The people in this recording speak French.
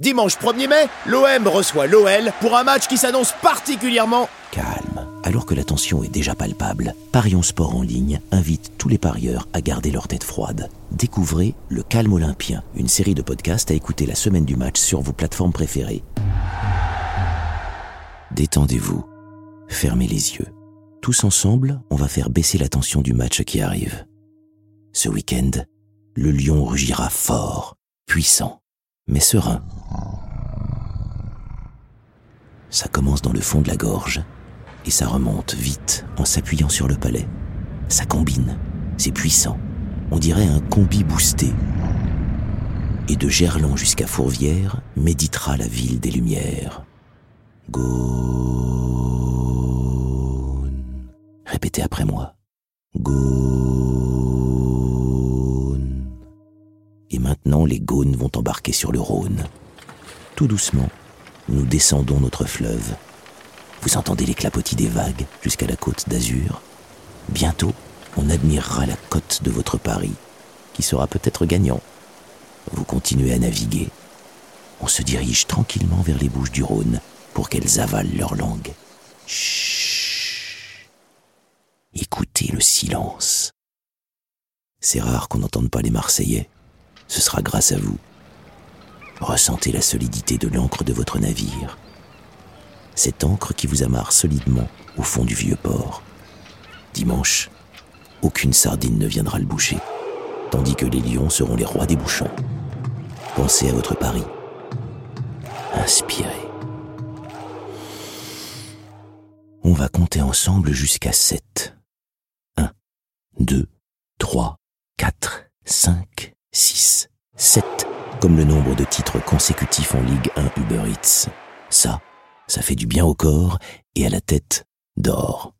Dimanche 1er mai, l'OM reçoit l'OL pour un match qui s'annonce particulièrement Calme. Alors que la tension est déjà palpable, Parions Sport en ligne invite tous les parieurs à garder leur tête froide. Découvrez Le Calme Olympien, une série de podcasts à écouter la semaine du match sur vos plateformes préférées. Détendez-vous. Fermez les yeux. Tous ensemble, on va faire baisser la tension du match qui arrive. Ce week-end, le lion rugira fort, puissant, mais serein. Ça commence dans le fond de la gorge et ça remonte vite en s'appuyant sur le palais. Ça combine, c'est puissant. On dirait un combi boosté. Et de Gerland jusqu'à Fourvière méditera la ville des Lumières. Gaune. Répétez après moi. Gaune. Les Gaunes vont embarquer sur le Rhône. Tout doucement, nous descendons notre fleuve. Vous entendez les clapotis des vagues jusqu'à la côte d'Azur. Bientôt, on admirera la côte de votre Paris, qui sera peut-être gagnant. Vous continuez à naviguer. On se dirige tranquillement vers les Bouches du Rhône pour qu'elles avalent leur langue. Chut. Écoutez le silence. C'est rare qu'on n'entende pas les Marseillais. Ce sera grâce à vous. Ressentez la solidité de l'encre de votre navire. Cette encre qui vous amarre solidement au fond du vieux port. Dimanche, aucune sardine ne viendra le boucher, tandis que les lions seront les rois des bouchons. Pensez à votre pari. Inspirez. On va compter ensemble jusqu'à 7. 1, 2, 3, 4, 5, 6, 7, comme le nombre de titres consécutifs en Ligue 1 Uber Eats. Ça, ça fait du bien au corps et à la tête d'or.